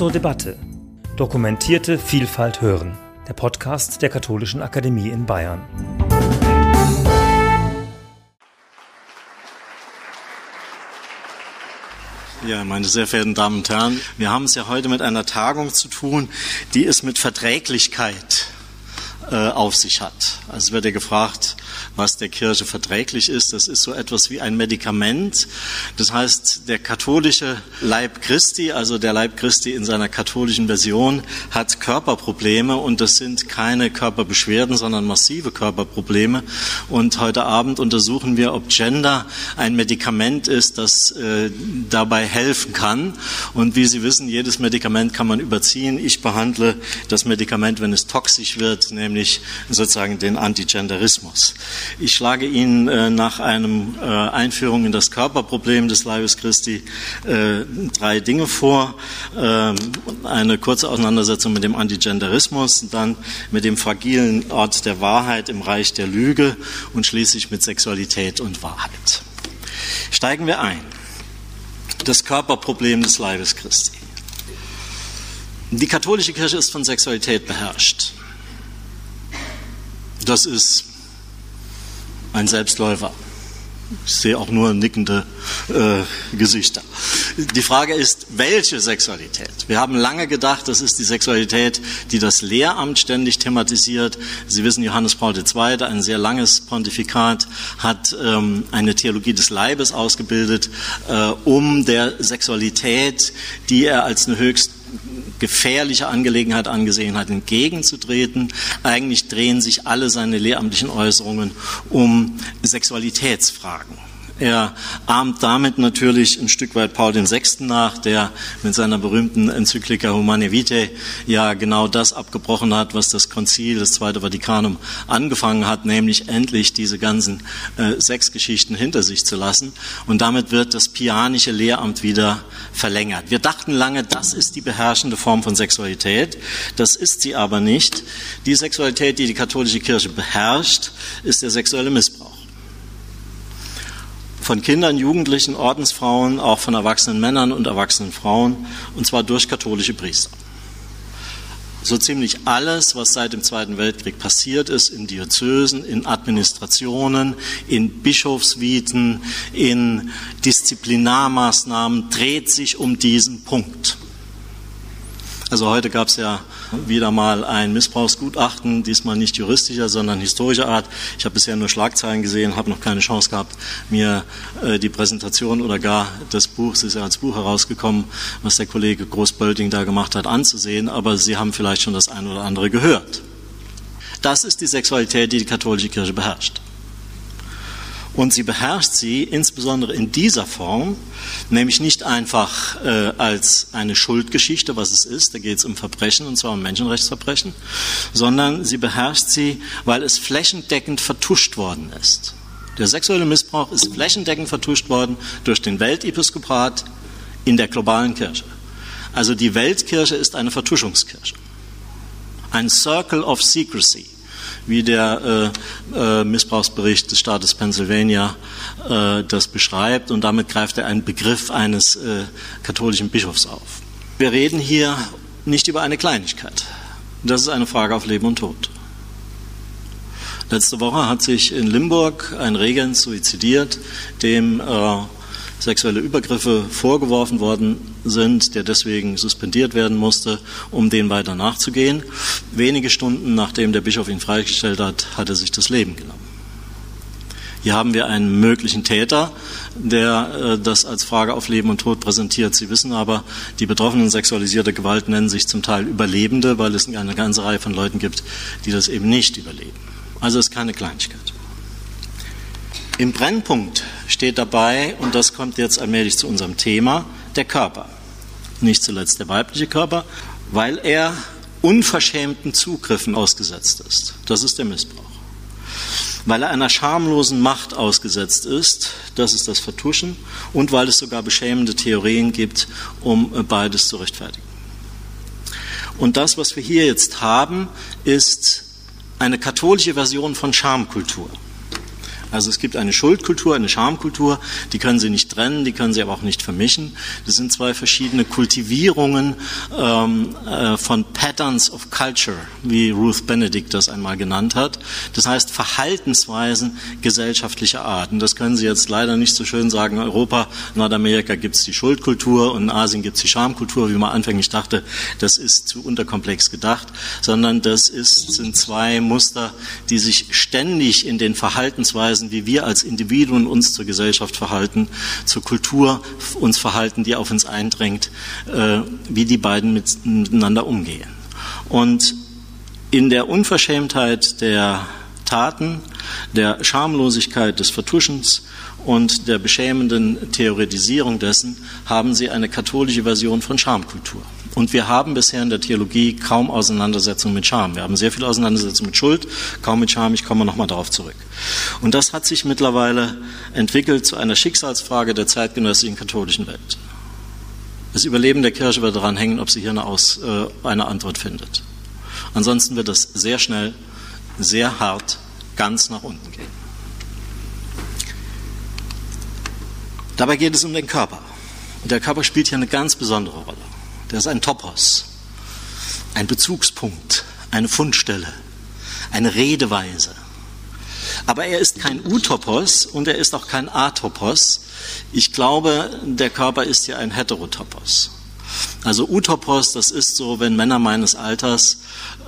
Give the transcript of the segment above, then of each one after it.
zur Debatte. Dokumentierte Vielfalt hören. Der Podcast der Katholischen Akademie in Bayern. Ja, meine sehr verehrten Damen und Herren, wir haben es ja heute mit einer Tagung zu tun, die es mit Verträglichkeit äh, auf sich hat. Also wird ja gefragt, was der Kirche verträglich ist. Das ist so etwas wie ein Medikament. Das heißt, der katholische Leib Christi, also der Leib Christi in seiner katholischen Version, hat Körperprobleme und das sind keine Körperbeschwerden, sondern massive Körperprobleme. Und heute Abend untersuchen wir, ob Gender ein Medikament ist, das äh, dabei helfen kann. Und wie Sie wissen, jedes Medikament kann man überziehen. Ich behandle das Medikament, wenn es toxisch wird, nämlich sozusagen den Antigenderismus. Ich schlage Ihnen äh, nach einem äh, Einführung in das Körperproblem des Leibes Christi äh, drei Dinge vor. Ähm, eine kurze Auseinandersetzung mit dem Antigenderismus, dann mit dem fragilen Ort der Wahrheit im Reich der Lüge und schließlich mit Sexualität und Wahrheit. Steigen wir ein. Das Körperproblem des Leibes Christi. Die katholische Kirche ist von Sexualität beherrscht. Das ist ein Selbstläufer. Ich sehe auch nur nickende äh, Gesichter. Die Frage ist, welche Sexualität? Wir haben lange gedacht, das ist die Sexualität, die das Lehramt ständig thematisiert. Sie wissen, Johannes Paul II., ein sehr langes Pontifikat, hat ähm, eine Theologie des Leibes ausgebildet, äh, um der Sexualität, die er als eine höchst gefährliche Angelegenheit angesehen hat, entgegenzutreten. Eigentlich drehen sich alle seine lehramtlichen Äußerungen um Sexualitätsfragen. Er ahmt damit natürlich ein Stück weit Paul VI. nach, der mit seiner berühmten Enzyklika Humane Vitae ja genau das abgebrochen hat, was das Konzil, das Zweite Vatikanum, angefangen hat, nämlich endlich diese ganzen äh, Sexgeschichten hinter sich zu lassen. Und damit wird das pianische Lehramt wieder verlängert. Wir dachten lange, das ist die beherrschende Form von Sexualität. Das ist sie aber nicht. Die Sexualität, die die katholische Kirche beherrscht, ist der sexuelle Missbrauch von Kindern, Jugendlichen, Ordensfrauen, auch von erwachsenen Männern und erwachsenen Frauen, und zwar durch katholische Priester. So ziemlich alles, was seit dem Zweiten Weltkrieg passiert ist, in Diözesen, in Administrationen, in Bischofsviten, in Disziplinarmaßnahmen, dreht sich um diesen Punkt. Also heute gab es ja wieder mal ein Missbrauchsgutachten, diesmal nicht juristischer, sondern historischer Art. Ich habe bisher nur Schlagzeilen gesehen, habe noch keine Chance gehabt, mir äh, die Präsentation oder gar das Buch, es ist ja als Buch herausgekommen, was der Kollege Großbölding da gemacht hat, anzusehen, aber Sie haben vielleicht schon das eine oder andere gehört. Das ist die Sexualität, die die katholische Kirche beherrscht. Und sie beherrscht sie insbesondere in dieser Form, nämlich nicht einfach äh, als eine Schuldgeschichte, was es ist, da geht es um Verbrechen, und zwar um Menschenrechtsverbrechen, sondern sie beherrscht sie, weil es flächendeckend vertuscht worden ist. Der sexuelle Missbrauch ist flächendeckend vertuscht worden durch den Weltepiskopat in der globalen Kirche. Also die Weltkirche ist eine Vertuschungskirche. Ein Circle of Secrecy wie der äh, äh, Missbrauchsbericht des Staates Pennsylvania äh, das beschreibt. Und damit greift er einen Begriff eines äh, katholischen Bischofs auf. Wir reden hier nicht über eine Kleinigkeit. Das ist eine Frage auf Leben und Tod. Letzte Woche hat sich in Limburg ein Regent suizidiert, dem äh, sexuelle Übergriffe vorgeworfen worden sind, der deswegen suspendiert werden musste, um den weiter nachzugehen. Wenige Stunden nachdem der Bischof ihn freigestellt hat, hat er sich das Leben genommen. Hier haben wir einen möglichen Täter, der äh, das als Frage auf Leben und Tod präsentiert. Sie wissen aber, die Betroffenen sexualisierter Gewalt nennen sich zum Teil Überlebende, weil es eine ganze Reihe von Leuten gibt, die das eben nicht überleben. Also es ist keine Kleinigkeit. Im Brennpunkt steht dabei, und das kommt jetzt allmählich zu unserem Thema, der Körper. Nicht zuletzt der weibliche Körper, weil er unverschämten Zugriffen ausgesetzt ist. Das ist der Missbrauch. Weil er einer schamlosen Macht ausgesetzt ist, das ist das Vertuschen, und weil es sogar beschämende Theorien gibt, um beides zu rechtfertigen. Und das, was wir hier jetzt haben, ist eine katholische Version von Schamkultur. Also es gibt eine Schuldkultur, eine Schamkultur, die können Sie nicht trennen, die können Sie aber auch nicht vermischen. Das sind zwei verschiedene Kultivierungen ähm, äh, von Patterns of Culture, wie Ruth Benedict das einmal genannt hat. Das heißt Verhaltensweisen gesellschaftlicher Art. Und das können Sie jetzt leider nicht so schön sagen, Europa, Nordamerika gibt es die Schuldkultur und in Asien gibt es die Schamkultur, wie man anfänglich dachte, das ist zu unterkomplex gedacht, sondern das ist, sind zwei Muster, die sich ständig in den Verhaltensweisen Verhaltensweisen, wie wir als Individuen uns zur Gesellschaft verhalten, zur Kultur uns verhalten, die auf uns eindrängt, äh, wie die beiden miteinander umgehen. Und in der Unverschämtheit der Taten, der Schamlosigkeit des Vertuschens und der beschämenden Theoretisierung dessen haben sie eine katholische Version von Schamkultur. Und wir haben bisher in der Theologie kaum Auseinandersetzung mit Scham. Wir haben sehr viel Auseinandersetzung mit Schuld, kaum mit Scham. Ich komme nochmal darauf zurück. Und das hat sich mittlerweile entwickelt zu einer Schicksalsfrage der zeitgenössischen katholischen Welt. Das Überleben der Kirche wird daran hängen, ob sie hier eine, Aus, äh, eine Antwort findet. Ansonsten wird es sehr schnell, sehr hart, ganz nach unten gehen. Dabei geht es um den Körper. Und der Körper spielt hier eine ganz besondere Rolle. Der ist ein Topos, ein Bezugspunkt, eine Fundstelle, eine Redeweise. Aber er ist kein Utopos und er ist auch kein Atopos. Ich glaube, der Körper ist hier ein Heterotopos. Also Utopos, das ist so, wenn Männer meines Alters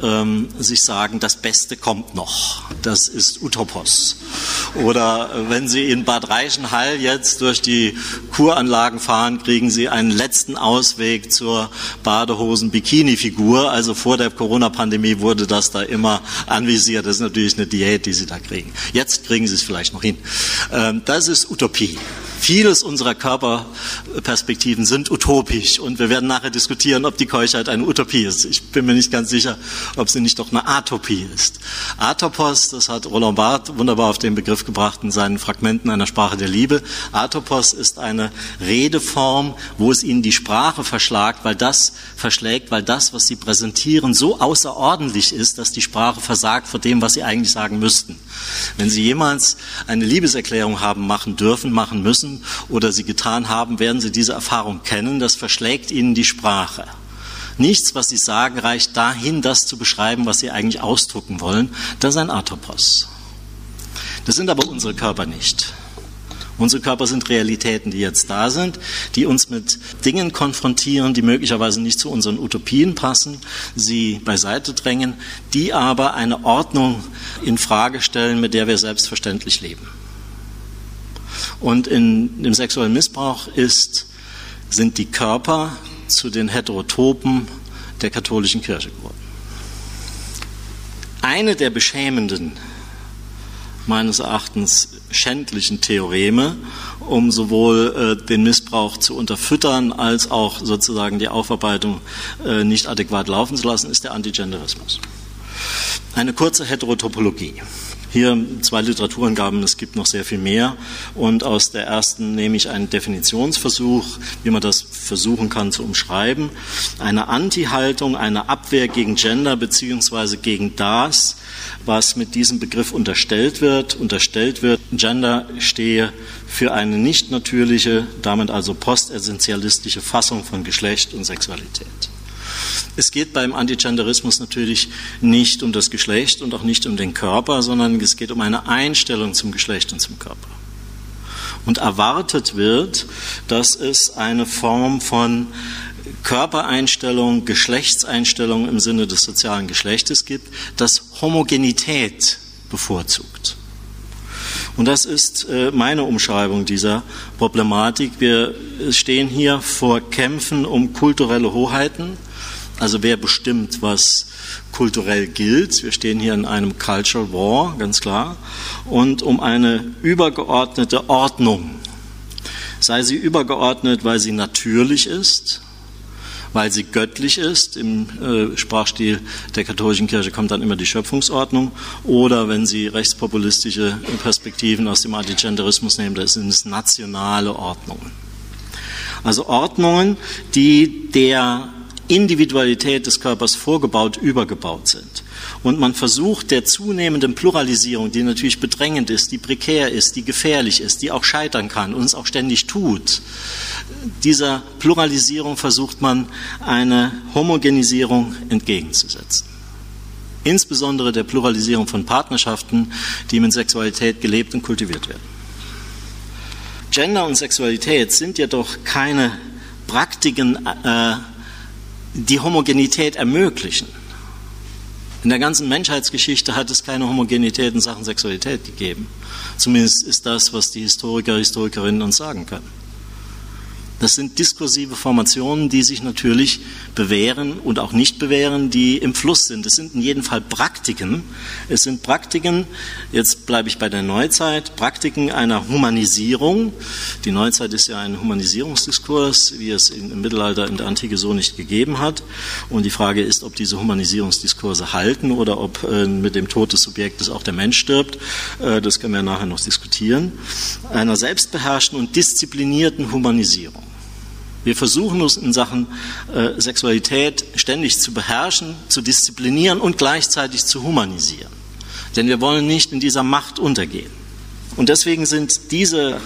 ähm, sich sagen, das Beste kommt noch. Das ist Utopos. Oder äh, wenn Sie in Bad Reichenhall jetzt durch die Kuranlagen fahren, kriegen Sie einen letzten Ausweg zur Badehosen-Bikini-Figur. Also vor der Corona-Pandemie wurde das da immer anvisiert. Das ist natürlich eine Diät, die Sie da kriegen. Jetzt kriegen Sie es vielleicht noch hin. Ähm, das ist Utopie. Vieles unserer Körperperspektiven sind utopisch und wir werden nachher diskutieren, ob die Keuschheit eine Utopie ist. Ich bin mir nicht ganz sicher, ob sie nicht doch eine Atopie ist. Atopos, das hat Roland Barth wunderbar auf den Begriff gebracht in seinen Fragmenten einer Sprache der Liebe. Atopos ist eine Redeform, wo es ihnen die Sprache verschlagt, weil das verschlägt, weil das, was sie präsentieren, so außerordentlich ist, dass die Sprache versagt vor dem, was sie eigentlich sagen müssten. Wenn sie jemals eine Liebeserklärung haben machen dürfen, machen müssen, oder sie getan haben, werden sie diese Erfahrung kennen. Das verschlägt ihnen die Sprache. Nichts, was sie sagen, reicht dahin, das zu beschreiben, was sie eigentlich ausdrucken wollen. Das ist ein Atopos. Das sind aber unsere Körper nicht. Unsere Körper sind Realitäten, die jetzt da sind, die uns mit Dingen konfrontieren, die möglicherweise nicht zu unseren Utopien passen, sie beiseite drängen, die aber eine Ordnung in Frage stellen, mit der wir selbstverständlich leben. Und in dem sexuellen Missbrauch ist, sind die Körper zu den Heterotopen der katholischen Kirche geworden. Eine der beschämenden, meines Erachtens schändlichen Theoreme, um sowohl äh, den Missbrauch zu unterfüttern als auch sozusagen die Aufarbeitung äh, nicht adäquat laufen zu lassen, ist der Antigenderismus. Eine kurze Heterotopologie. Hier zwei Literaturangaben, es gibt noch sehr viel mehr. Und aus der ersten nehme ich einen Definitionsversuch, wie man das versuchen kann zu umschreiben. Eine Anti-Haltung, eine Abwehr gegen Gender beziehungsweise gegen das, was mit diesem Begriff unterstellt wird. Unterstellt wird, Gender stehe für eine nicht natürliche, damit also postessentialistische Fassung von Geschlecht und Sexualität. Es geht beim Antigenderismus natürlich nicht um das Geschlecht und auch nicht um den Körper, sondern es geht um eine Einstellung zum Geschlecht und zum Körper. Und erwartet wird, dass es eine Form von Körpereinstellung, Geschlechtseinstellung im Sinne des sozialen Geschlechtes gibt, das Homogenität bevorzugt. Und das ist äh, meine Umschreibung dieser Problematik. Wir stehen hier vor Kämpfen um kulturelle Hoheiten, also wer bestimmt, was kulturell gilt? Wir stehen hier in einem Cultural War, ganz klar. Und um eine übergeordnete Ordnung. Sei sie übergeordnet, weil sie natürlich ist, weil sie göttlich ist. Im äh, Sprachstil der katholischen Kirche kommt dann immer die Schöpfungsordnung. Oder wenn Sie rechtspopulistische Perspektiven aus dem Antigenderismus nehmen, das sind es nationale Ordnungen. Also Ordnungen, die der Individualität des Körpers vorgebaut, übergebaut sind. Und man versucht der zunehmenden Pluralisierung, die natürlich bedrängend ist, die prekär ist, die gefährlich ist, die auch scheitern kann und es auch ständig tut, dieser Pluralisierung versucht man eine Homogenisierung entgegenzusetzen. Insbesondere der Pluralisierung von Partnerschaften, die mit Sexualität gelebt und kultiviert werden. Gender und Sexualität sind jedoch keine Praktiken, äh, die Homogenität ermöglichen. In der ganzen Menschheitsgeschichte hat es keine Homogenität in Sachen Sexualität gegeben. Zumindest ist das, was die Historiker, Historikerinnen uns sagen können. Das sind diskursive Formationen, die sich natürlich bewähren und auch nicht bewähren, die im Fluss sind. Es sind in jedem Fall Praktiken. Es sind Praktiken, jetzt bleibe ich bei der Neuzeit, Praktiken einer Humanisierung. Die Neuzeit ist ja ein Humanisierungsdiskurs, wie es im Mittelalter in der Antike so nicht gegeben hat. Und die Frage ist, ob diese Humanisierungsdiskurse halten oder ob äh, mit dem Tod des Subjektes auch der Mensch stirbt. Äh, das können wir nachher noch diskutieren. Einer selbstbeherrschten und disziplinierten Humanisierung. Wir versuchen uns in Sachen äh, Sexualität ständig zu beherrschen, zu disziplinieren und gleichzeitig zu humanisieren. Denn wir wollen nicht in dieser Macht untergehen. Und deswegen sind diese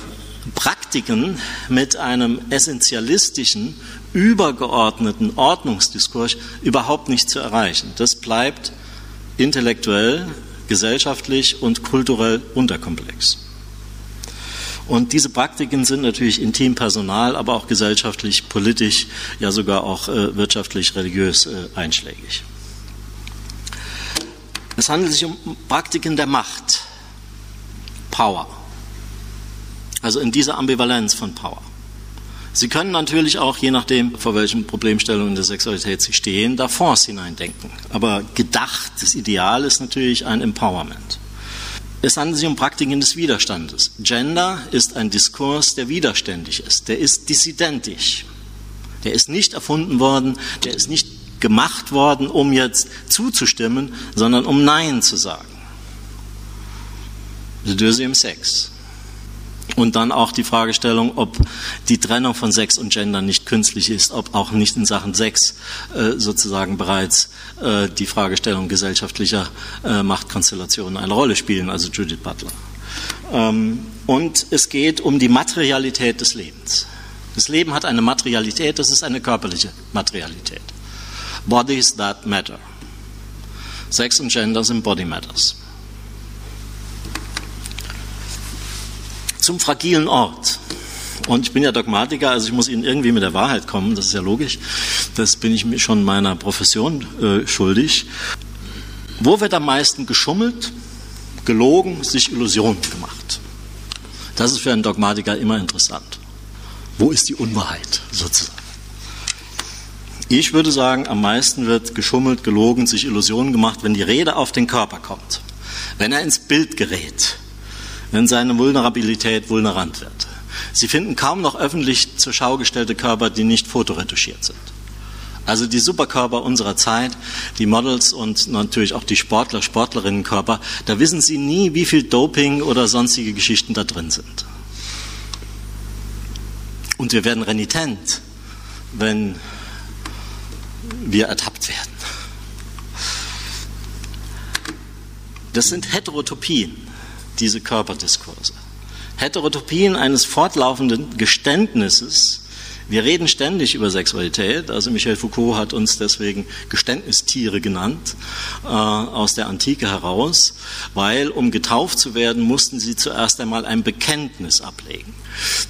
Praktiken mit einem essentialistischen, übergeordneten Ordnungsdiskurs überhaupt nicht zu erreichen. Das bleibt intellektuell, gesellschaftlich und kulturell unterkomplex. Und diese Praktiken sind natürlich intim personal, aber auch gesellschaftlich, politisch, ja sogar auch äh, wirtschaftlich, religiös äh, einschlägig. Es handelt sich um Praktiken der Macht, Power. Also in dieser Ambivalenz von Power. Sie können natürlich auch, je nachdem, vor welchen Problemstellungen der Sexualität Sie stehen, da Fonds hineindenken. Aber gedacht, das Ideal ist natürlich ein Empowerment. Es handelt sich um Praktiken des Widerstandes. Gender ist ein Diskurs, der widerständig ist, der ist dissidentisch. Der ist nicht erfunden worden, der ist nicht gemacht worden, um jetzt zuzustimmen, sondern um Nein zu sagen. The Dürse im Sex. Und dann auch die Fragestellung, ob die Trennung von Sex und Gender nicht künstlich ist, ob auch nicht in Sachen Sex äh, sozusagen bereits äh, die Fragestellung gesellschaftlicher äh, Machtkonstellationen eine Rolle spielen, also Judith Butler. Ähm, und es geht um die Materialität des Lebens. Das Leben hat eine Materialität, das ist eine körperliche Materialität. Bodies that matter. Sex und Gender sind Body Matters. Zum fragilen Ort. Und ich bin ja Dogmatiker, also ich muss Ihnen irgendwie mit der Wahrheit kommen, das ist ja logisch. Das bin ich mir schon meiner Profession äh, schuldig. Wo wird am meisten geschummelt, gelogen, sich Illusionen gemacht? Das ist für einen Dogmatiker immer interessant. Wo ist die Unwahrheit sozusagen? Ich würde sagen, am meisten wird geschummelt, gelogen, sich Illusionen gemacht, wenn die Rede auf den Körper kommt, wenn er ins Bild gerät, wenn seine Vulnerabilität vulnerant wird. Sie finden kaum noch öffentlich zur Schau gestellte Körper, die nicht fotoretuschiert sind. Also die Superkörper unserer Zeit, die Models und natürlich auch die Sportler, Sportlerinnenkörper, da wissen Sie nie, wie viel Doping oder sonstige Geschichten da drin sind. Und wir werden renitent, wenn wir ertappt werden. Das sind Heterotopien diese Körperdiskurse. Heterotopien eines fortlaufenden Geständnisses wir reden ständig über Sexualität. Also Michel Foucault hat uns deswegen Geständnistiere genannt äh, aus der Antike heraus, weil um getauft zu werden, mussten sie zuerst einmal ein Bekenntnis ablegen.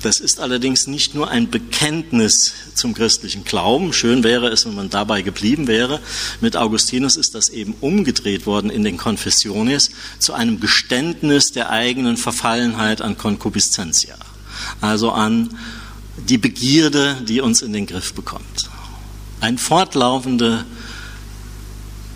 Das ist allerdings nicht nur ein Bekenntnis zum christlichen Glauben. Schön wäre es, wenn man dabei geblieben wäre. Mit Augustinus ist das eben umgedreht worden in den Confessiones zu einem Geständnis der eigenen Verfallenheit an Concupiscentia. Also an die Begierde, die uns in den Griff bekommt. Ein fortlaufende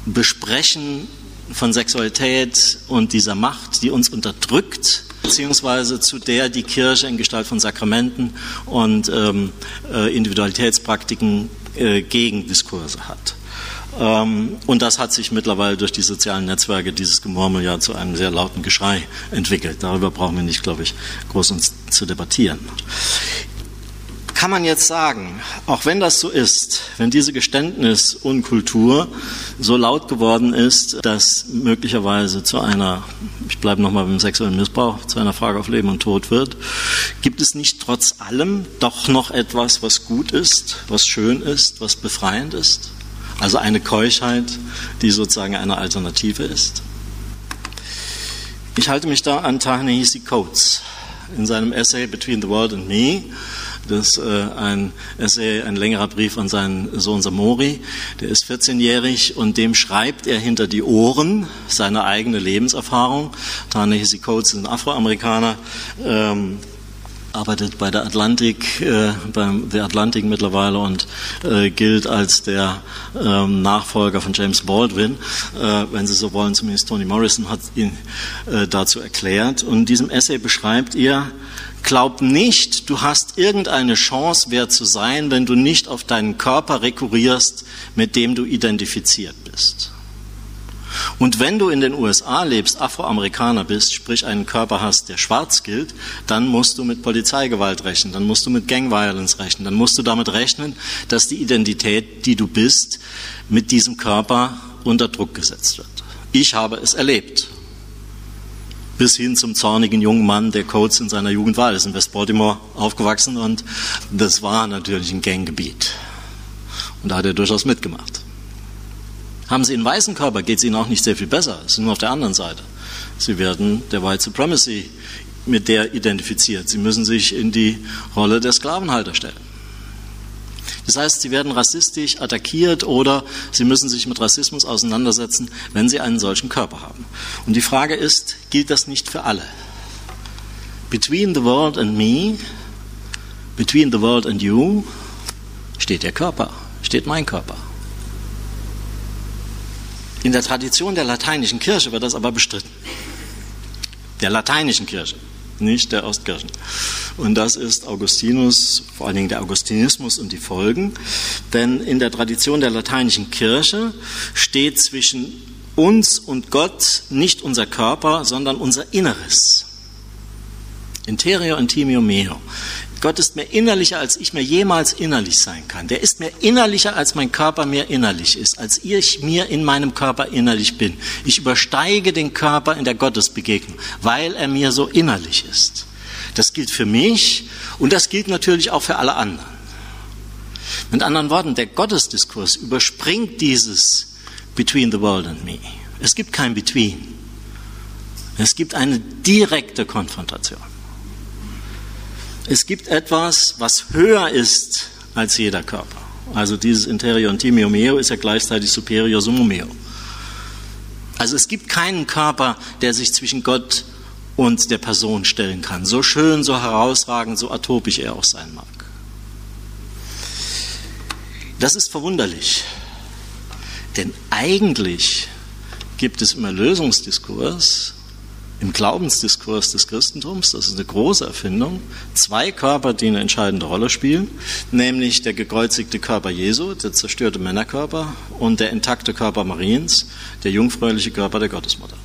Besprechen von Sexualität und dieser Macht, die uns unterdrückt, beziehungsweise zu der die Kirche in Gestalt von Sakramenten und ähm, äh, Individualitätspraktiken äh, Gegendiskurse hat. Ähm, und das hat sich mittlerweile durch die sozialen Netzwerke, dieses Gemurmel ja zu einem sehr lauten Geschrei entwickelt. Darüber brauchen wir nicht, glaube ich, groß uns zu debattieren. Kann man jetzt sagen, auch wenn das so ist, wenn diese Geständnisunkultur so laut geworden ist, dass möglicherweise zu einer, ich bleibe nochmal beim sexuellen Missbrauch, zu einer Frage auf Leben und Tod wird, gibt es nicht trotz allem doch noch etwas, was gut ist, was schön ist, was befreiend ist? Also eine Keuschheit, die sozusagen eine Alternative ist. Ich halte mich da an Ta-Nehisi Coates in seinem Essay Between the World and Me. Das ist äh, ein Essay, ein längerer Brief an seinen Sohn Samori. Der ist 14-jährig und dem schreibt er hinter die Ohren seine eigene Lebenserfahrung. Ta-Nehisi Coates ist ein Afroamerikaner. Ähm, arbeitet bei der Atlantik, äh, beim The Atlantic mittlerweile und äh, gilt als der ähm, Nachfolger von James Baldwin, äh, wenn Sie so wollen, zumindest Toni Morrison hat ihn äh, dazu erklärt. Und in diesem Essay beschreibt ihr, glaub nicht, du hast irgendeine Chance, wer zu sein, wenn du nicht auf deinen Körper rekurrierst, mit dem du identifiziert bist. Und wenn du in den USA lebst, Afroamerikaner bist, sprich einen Körper hast, der schwarz gilt, dann musst du mit Polizeigewalt rechnen, dann musst du mit Gang Violence rechnen, dann musst du damit rechnen, dass die Identität, die du bist, mit diesem Körper unter Druck gesetzt wird. Ich habe es erlebt. Bis hin zum zornigen jungen Mann, der Coates in seiner Jugend war. Er ist in West Baltimore aufgewachsen und das war natürlich ein Ganggebiet. Und da hat er durchaus mitgemacht. Haben Sie einen weißen Körper, geht es Ihnen auch nicht sehr viel besser. Sie sind nur auf der anderen Seite. Sie werden der White Supremacy mit der identifiziert. Sie müssen sich in die Rolle der Sklavenhalter stellen. Das heißt, sie werden rassistisch attackiert oder sie müssen sich mit Rassismus auseinandersetzen, wenn sie einen solchen Körper haben. Und die Frage ist, gilt das nicht für alle? Between the world and me, between the world and you, steht der Körper, steht mein Körper. In der Tradition der lateinischen Kirche wird das aber bestritten. Der lateinischen Kirche, nicht der Ostkirchen. Und das ist Augustinus, vor allen Dingen der Augustinismus und die Folgen. Denn in der Tradition der lateinischen Kirche steht zwischen uns und Gott nicht unser Körper, sondern unser Inneres. Interior intimio meo. Gott ist mir innerlicher, als ich mir jemals innerlich sein kann. Der ist mir innerlicher, als mein Körper mir innerlich ist, als ich mir in meinem Körper innerlich bin. Ich übersteige den Körper in der Gottesbegegnung, weil er mir so innerlich ist. Das gilt für mich und das gilt natürlich auch für alle anderen. Mit anderen Worten, der Gottesdiskurs überspringt dieses Between the World and Me. Es gibt kein Between. Es gibt eine direkte Konfrontation. Es gibt etwas, was höher ist als jeder Körper. Also dieses Interior Intimio Meo ist ja gleichzeitig Superior Sumo Meo. Also es gibt keinen Körper, der sich zwischen Gott und der Person stellen kann. So schön, so herausragend, so atopisch er auch sein mag. Das ist verwunderlich. Denn eigentlich gibt es im Erlösungsdiskurs im Glaubensdiskurs des Christentums, das ist eine große Erfindung, zwei Körper, die eine entscheidende Rolle spielen, nämlich der gekreuzigte Körper Jesu, der zerstörte Männerkörper und der intakte Körper Mariens, der jungfräuliche Körper der Gottesmutter.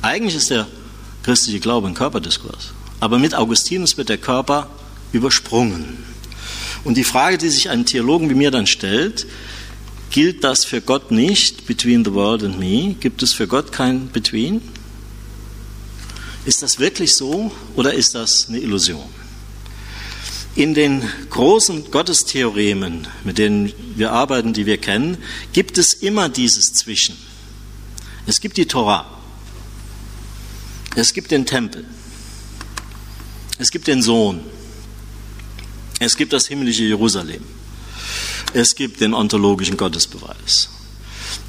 Eigentlich ist der christliche Glaube ein Körperdiskurs, aber mit Augustinus wird der Körper übersprungen. Und die Frage, die sich ein Theologen wie mir dann stellt, gilt das für Gott nicht, between the world and me? Gibt es für Gott kein between? Ist das wirklich so oder ist das eine Illusion? In den großen Gottestheoremen, mit denen wir arbeiten, die wir kennen, gibt es immer dieses Zwischen. Es gibt die Torah. Es gibt den Tempel. Es gibt den Sohn. Es gibt das himmlische Jerusalem. Es gibt den ontologischen Gottesbeweis.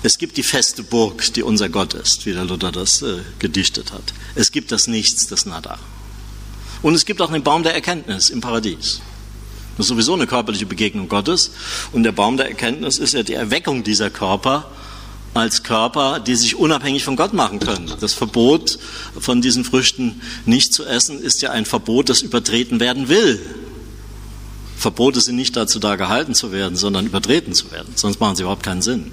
Es gibt die feste Burg, die unser Gott ist, wie der Luther das äh, gedichtet hat. Es gibt das Nichts, das Nada. Und es gibt auch den Baum der Erkenntnis im Paradies. Das ist sowieso eine körperliche Begegnung Gottes. Und der Baum der Erkenntnis ist ja die Erweckung dieser Körper als Körper, die sich unabhängig von Gott machen können. Das Verbot von diesen Früchten nicht zu essen ist ja ein Verbot, das übertreten werden will. Verbote sind nicht dazu da, gehalten zu werden, sondern übertreten zu werden. Sonst machen sie überhaupt keinen Sinn.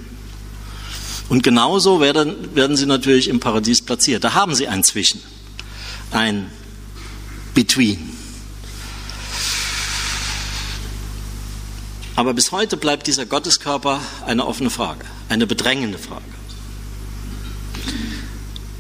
Und genauso werden, werden sie natürlich im Paradies platziert. Da haben sie ein Zwischen, ein Between. Aber bis heute bleibt dieser Gotteskörper eine offene Frage, eine bedrängende Frage.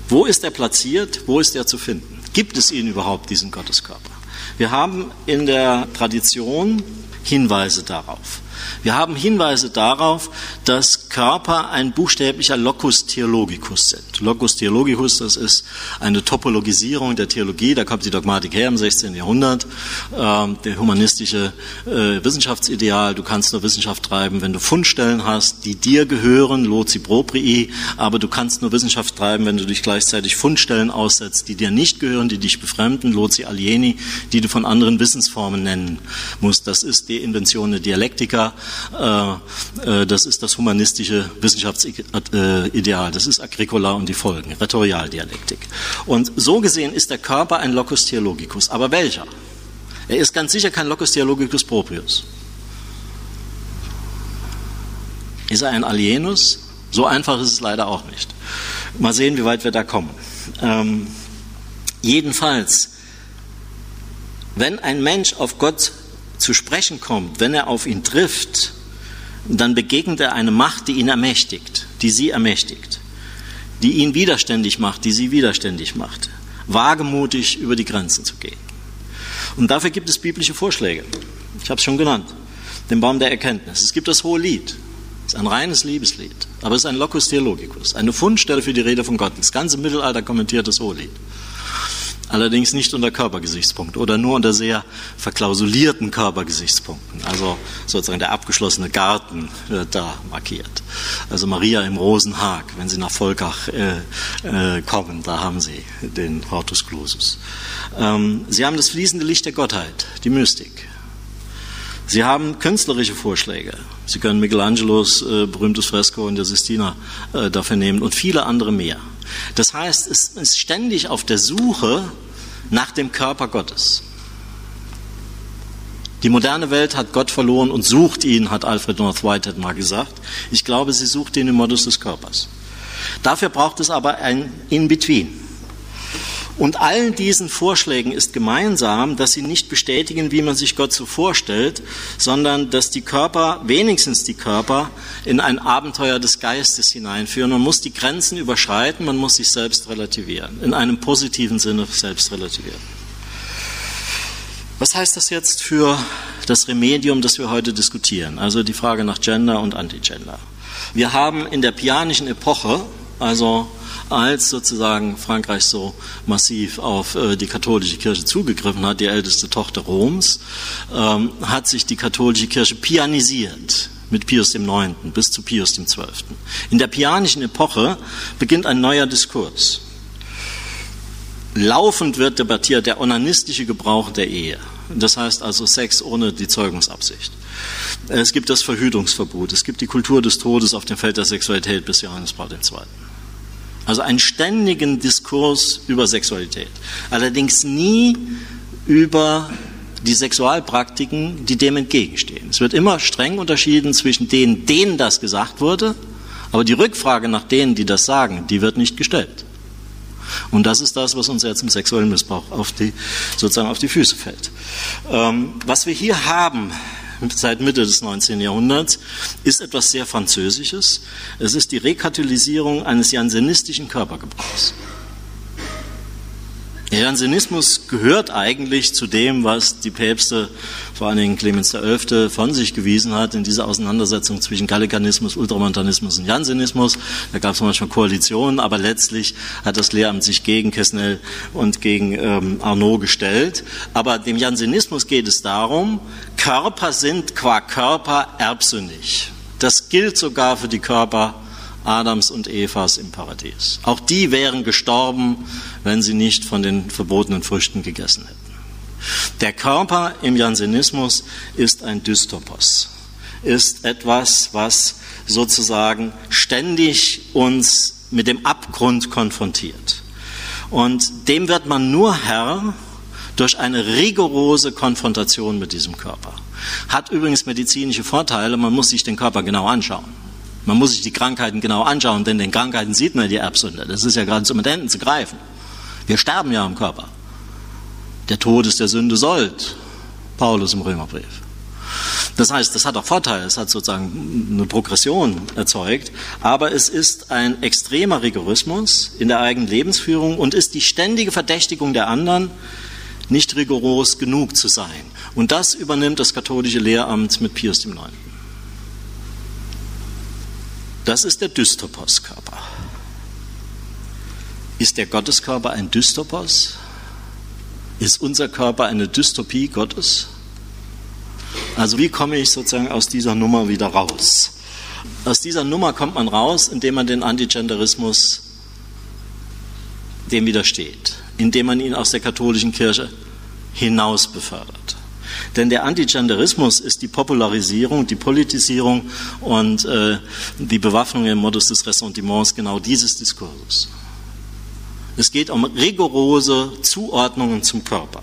Wo ist er platziert? Wo ist er zu finden? Gibt es ihn überhaupt, diesen Gotteskörper? Wir haben in der Tradition Hinweise darauf. Wir haben Hinweise darauf, dass Körper ein buchstäblicher Locus Theologicus sind. Locus Theologicus, das ist eine Topologisierung der Theologie, da kommt die Dogmatik her im 16. Jahrhundert, äh, der humanistische äh, Wissenschaftsideal, du kannst nur Wissenschaft treiben, wenn du Fundstellen hast, die dir gehören, loci proprii, aber du kannst nur Wissenschaft treiben, wenn du dich gleichzeitig Fundstellen aussetzt, die dir nicht gehören, die dich befremden, loci alieni, die du von anderen Wissensformen nennen musst. Das ist die Invention der Dialektiker, äh, äh, das ist das humanistische Wissenschaftsideal, das ist Agricola und die Folgen, Rhetorialdialektik. Und so gesehen ist der Körper ein Locus Theologicus. Aber welcher? Er ist ganz sicher kein Locus Theologicus proprius. Ist er ein Alienus? So einfach ist es leider auch nicht. Mal sehen, wie weit wir da kommen. Ähm, jedenfalls, wenn ein Mensch auf Gott zu sprechen kommt, wenn er auf ihn trifft, dann begegnet er eine Macht, die ihn ermächtigt, die sie ermächtigt, die ihn widerständig macht, die sie widerständig macht, wagemutig über die Grenzen zu gehen. Und dafür gibt es biblische Vorschläge. Ich habe es schon genannt, den Baum der Erkenntnis. Es gibt das hohe Lied. Es ist ein reines Liebeslied, aber es ist ein Locus Theologicus, eine Fundstelle für die Rede von Gott. Das ganze Mittelalter kommentiert das Hohelied allerdings nicht unter Körpergesichtspunkten oder nur unter sehr verklausulierten Körpergesichtspunkten. Also sozusagen der abgeschlossene Garten wird da markiert. Also Maria im Rosenhag, wenn Sie nach Volkach äh, äh, kommen, da haben Sie den Hortus Clausus. Ähm, Sie haben das fließende Licht der Gottheit, die Mystik. Sie haben künstlerische Vorschläge. Sie können Michelangelos äh, berühmtes Fresko in der Sistina äh, dafür nehmen und viele andere mehr. Das heißt, es ist ständig auf der Suche nach dem Körper Gottes. Die moderne Welt hat Gott verloren und sucht ihn, hat Alfred North Whitehead mal gesagt. Ich glaube, sie sucht ihn im Modus des Körpers. Dafür braucht es aber ein In-Between. Und allen diesen Vorschlägen ist gemeinsam, dass sie nicht bestätigen, wie man sich Gott so vorstellt, sondern dass die Körper, wenigstens die Körper, in ein Abenteuer des Geistes hineinführen. Man muss die Grenzen überschreiten, man muss sich selbst relativieren, in einem positiven Sinne selbst relativieren. Was heißt das jetzt für das Remedium, das wir heute diskutieren? Also die Frage nach Gender und Antigender. Wir haben in der pianischen Epoche, also als sozusagen Frankreich so massiv auf äh, die katholische Kirche zugegriffen hat, die älteste Tochter Roms, ähm, hat sich die katholische Kirche pianisiert mit Pius IX. bis zu Pius XII. In der pianischen Epoche beginnt ein neuer Diskurs. Laufend wird debattiert der onanistische Gebrauch der Ehe. Das heißt also Sex ohne die Zeugungsabsicht. Es gibt das Verhütungsverbot. Es gibt die Kultur des Todes auf dem Feld der Sexualität bis Johannes Paul II. Also einen ständigen Diskurs über Sexualität. Allerdings nie über die Sexualpraktiken, die dem entgegenstehen. Es wird immer streng unterschieden zwischen denen, denen das gesagt wurde, aber die Rückfrage nach denen, die das sagen, die wird nicht gestellt. Und das ist das, was uns jetzt im sexuellen Missbrauch auf die, sozusagen auf die Füße fällt. Ähm, was wir hier haben, seit Mitte des 19. Jahrhunderts, ist etwas sehr Französisches. Es ist die Rekatholisierung eines jansenistischen Körpergebrauchs. Der Jansenismus gehört eigentlich zu dem, was die Päpste, vor allen Dingen Clemens XI., von sich gewiesen hat in dieser Auseinandersetzung zwischen Gallikanismus, Ultramontanismus und Jansenismus. Da gab es manchmal Koalitionen, aber letztlich hat das Lehramt sich gegen Quesnel und gegen ähm, Arnaud gestellt. Aber dem Jansenismus geht es darum, Körper sind qua Körper erbsündig. Das gilt sogar für die Körper Adams und Evas im Paradies. Auch die wären gestorben, wenn sie nicht von den verbotenen Früchten gegessen hätten. Der Körper im Jansenismus ist ein Dystopos, ist etwas, was sozusagen ständig uns mit dem Abgrund konfrontiert. Und dem wird man nur Herr durch eine rigorose Konfrontation mit diesem Körper. Hat übrigens medizinische Vorteile, man muss sich den Körper genau anschauen. Man muss sich die Krankheiten genau anschauen, denn den Krankheiten sieht man die Erbsünde. Das ist ja gerade zum Händen zu greifen. Wir sterben ja im Körper. Der Tod ist der Sünde sollt. Paulus im Römerbrief. Das heißt, das hat auch Vorteile, es hat sozusagen eine Progression erzeugt, aber es ist ein extremer Rigorismus in der eigenen Lebensführung und ist die ständige Verdächtigung der anderen, nicht rigoros genug zu sein. Und das übernimmt das katholische Lehramt mit Pius IX. Das ist der Dystopos-Körper. Ist der Gotteskörper ein Dystopos? Ist unser Körper eine Dystopie Gottes? Also wie komme ich sozusagen aus dieser Nummer wieder raus? Aus dieser Nummer kommt man raus, indem man den Antigenderismus dem widersteht, indem man ihn aus der katholischen Kirche hinaus befördert. Denn der Antigenderismus ist die Popularisierung, die Politisierung und äh, die Bewaffnung im Modus des Ressentiments genau dieses Diskurses. Es geht um rigorose Zuordnungen zum Körper.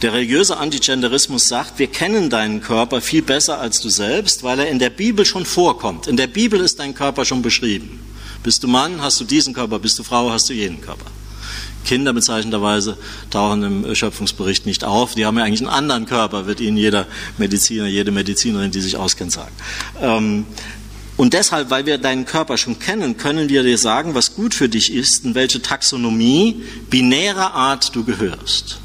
Der religiöse Antigenderismus sagt, wir kennen deinen Körper viel besser als du selbst, weil er in der Bibel schon vorkommt. In der Bibel ist dein Körper schon beschrieben. Bist du Mann, hast du diesen Körper, bist du Frau, hast du jenen Körper. Kinder bezeichnenderweise tauchen im Schöpfungsbericht nicht auf. Die haben ja eigentlich einen anderen Körper, wird Ihnen jeder Mediziner, jede Medizinerin, die sich auskennt, sagen. Ähm, und deshalb, weil wir deinen Körper schon kennen, können wir dir sagen, was gut für dich ist, in welche Taxonomie binärer Art du gehörst.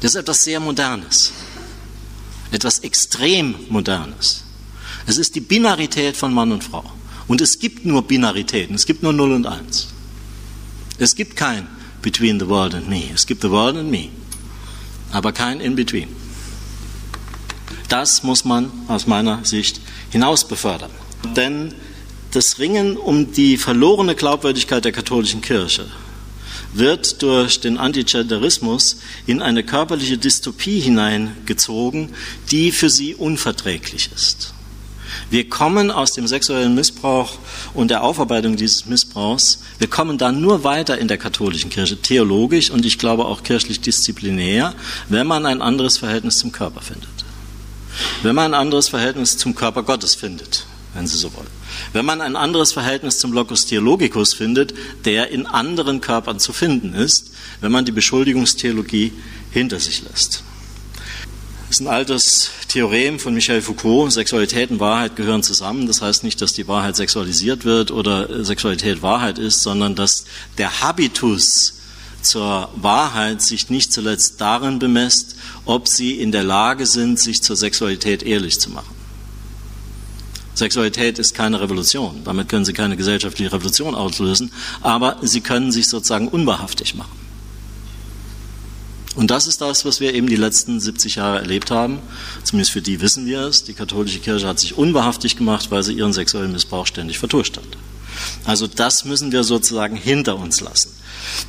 Das ist etwas sehr Modernes, etwas extrem Modernes. Es ist die Binarität von Mann und Frau. Und es gibt nur Binaritäten, es gibt nur 0 und 1. Es gibt kein Between the World and Me. Es gibt the World and Me, aber kein In Between. Das muss man aus meiner Sicht hinaus befördern. Denn das Ringen um die verlorene Glaubwürdigkeit der katholischen Kirche wird durch den Antigenderismus in eine körperliche Dystopie hineingezogen, die für sie unverträglich ist. Wir kommen aus dem sexuellen Missbrauch und der Aufarbeitung dieses Missbrauchs, wir kommen dann nur weiter in der katholischen Kirche, theologisch und ich glaube auch kirchlich disziplinär, wenn man ein anderes Verhältnis zum Körper findet. Wenn man ein anderes Verhältnis zum Körper Gottes findet, wenn Sie so wollen. Wenn man ein anderes Verhältnis zum Locus Theologicus findet, der in anderen Körpern zu finden ist, wenn man die Beschuldigungstheologie hinter sich lässt. Das ist ein altes Theorem von Michel Foucault. Sexualität und Wahrheit gehören zusammen. Das heißt nicht, dass die Wahrheit sexualisiert wird oder Sexualität Wahrheit ist, sondern dass der Habitus zur Wahrheit sich nicht zuletzt darin bemisst, ob sie in der Lage sind, sich zur Sexualität ehrlich zu machen. Sexualität ist keine Revolution. Damit können Sie keine gesellschaftliche Revolution auslösen, aber Sie können sich sozusagen unwahrhaftig machen. Und das ist das, was wir eben die letzten 70 Jahre erlebt haben. Zumindest für die wissen wir es. Die katholische Kirche hat sich unwahrhaftig gemacht, weil sie ihren sexuellen Missbrauch ständig vertuscht hat. Also das müssen wir sozusagen hinter uns lassen.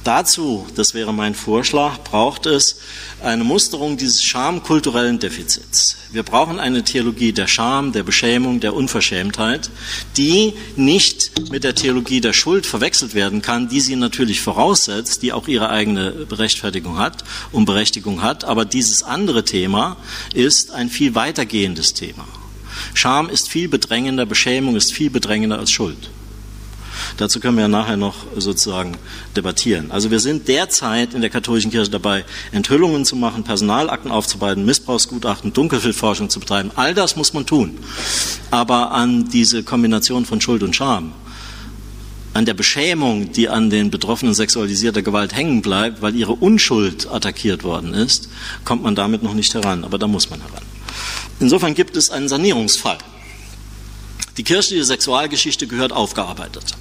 Dazu, das wäre mein Vorschlag, braucht es eine Musterung dieses schamkulturellen Defizits. Wir brauchen eine Theologie der Scham, der Beschämung, der Unverschämtheit, die nicht mit der Theologie der Schuld verwechselt werden kann, die sie natürlich voraussetzt, die auch ihre eigene Berechtfertigung hat und Berechtigung hat. Aber dieses andere Thema ist ein viel weitergehendes Thema. Scham ist viel bedrängender, Beschämung ist viel bedrängender als Schuld. Dazu können wir ja nachher noch sozusagen debattieren. Also wir sind derzeit in der katholischen Kirche dabei, Enthüllungen zu machen, Personalakten aufzubereiten, Missbrauchsgutachten, Dunkelfeldforschung zu betreiben. All das muss man tun. Aber an diese Kombination von Schuld und Scham, an der Beschämung, die an den Betroffenen sexualisierter Gewalt hängen bleibt, weil ihre Unschuld attackiert worden ist, kommt man damit noch nicht heran. Aber da muss man heran. Insofern gibt es einen Sanierungsfall. Die kirchliche Sexualgeschichte gehört aufgearbeitet.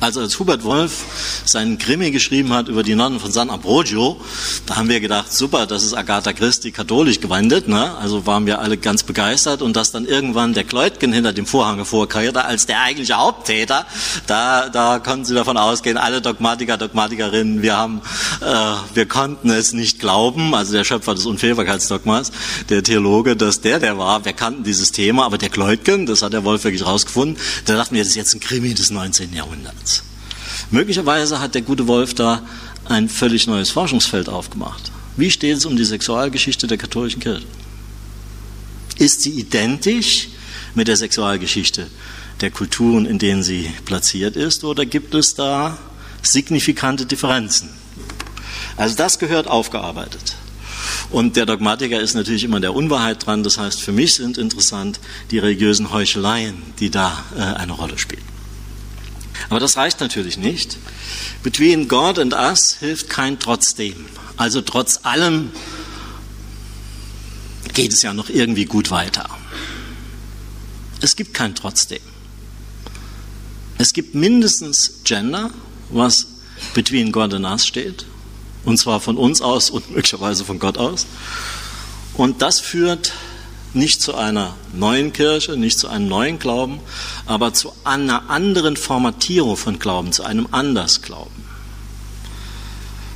Also als Hubert Wolf seinen Krimi geschrieben hat über die Nonnen von San Ambrogio, da haben wir gedacht, super, das ist Agatha Christie katholisch gewendet, ne? also waren wir alle ganz begeistert und dass dann irgendwann der Kleutgen hinter dem Vorhang hervorkehrte als der eigentliche Haupttäter, da, da konnten Sie davon ausgehen, alle Dogmatiker, Dogmatikerinnen, wir haben, äh, wir konnten es nicht glauben, also der Schöpfer des Unfehlbarkeitsdogmas, der Theologe, dass der der war, wir kannten dieses Thema, aber der Kleutgen, das hat der Wolf wirklich rausgefunden, da dachten wir, das ist jetzt ein Krimi des 19. Jahrhunderts. Möglicherweise hat der gute Wolf da ein völlig neues Forschungsfeld aufgemacht. Wie steht es um die Sexualgeschichte der katholischen Kirche? Ist sie identisch mit der Sexualgeschichte der Kulturen, in denen sie platziert ist, oder gibt es da signifikante Differenzen? Also das gehört aufgearbeitet. Und der Dogmatiker ist natürlich immer der Unwahrheit dran. Das heißt, für mich sind interessant die religiösen Heucheleien, die da äh, eine Rolle spielen. Aber das reicht natürlich nicht. Between God and us hilft kein trotzdem. Also trotz allem geht es ja noch irgendwie gut weiter. Es gibt kein trotzdem. Es gibt mindestens Gender, was between God and us steht. Und zwar von uns aus und möglicherweise von Gott aus. Und das führt nicht zu einer neuen Kirche, nicht zu einem neuen Glauben, aber zu einer anderen Formatierung von Glauben, zu einem Andersglauben.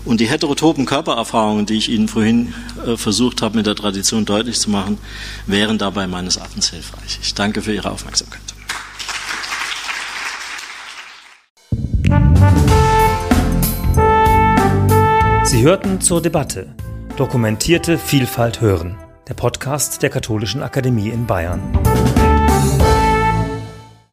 Und die heterotopen Körpererfahrungen, die ich Ihnen vorhin äh, versucht habe, mit der Tradition deutlich zu machen, wären dabei meines Erachtens hilfreich. Ich danke für Ihre Aufmerksamkeit. Sie hörten zur Debatte Dokumentierte Vielfalt hören, der Podcast der Katholischen Akademie in Bayern.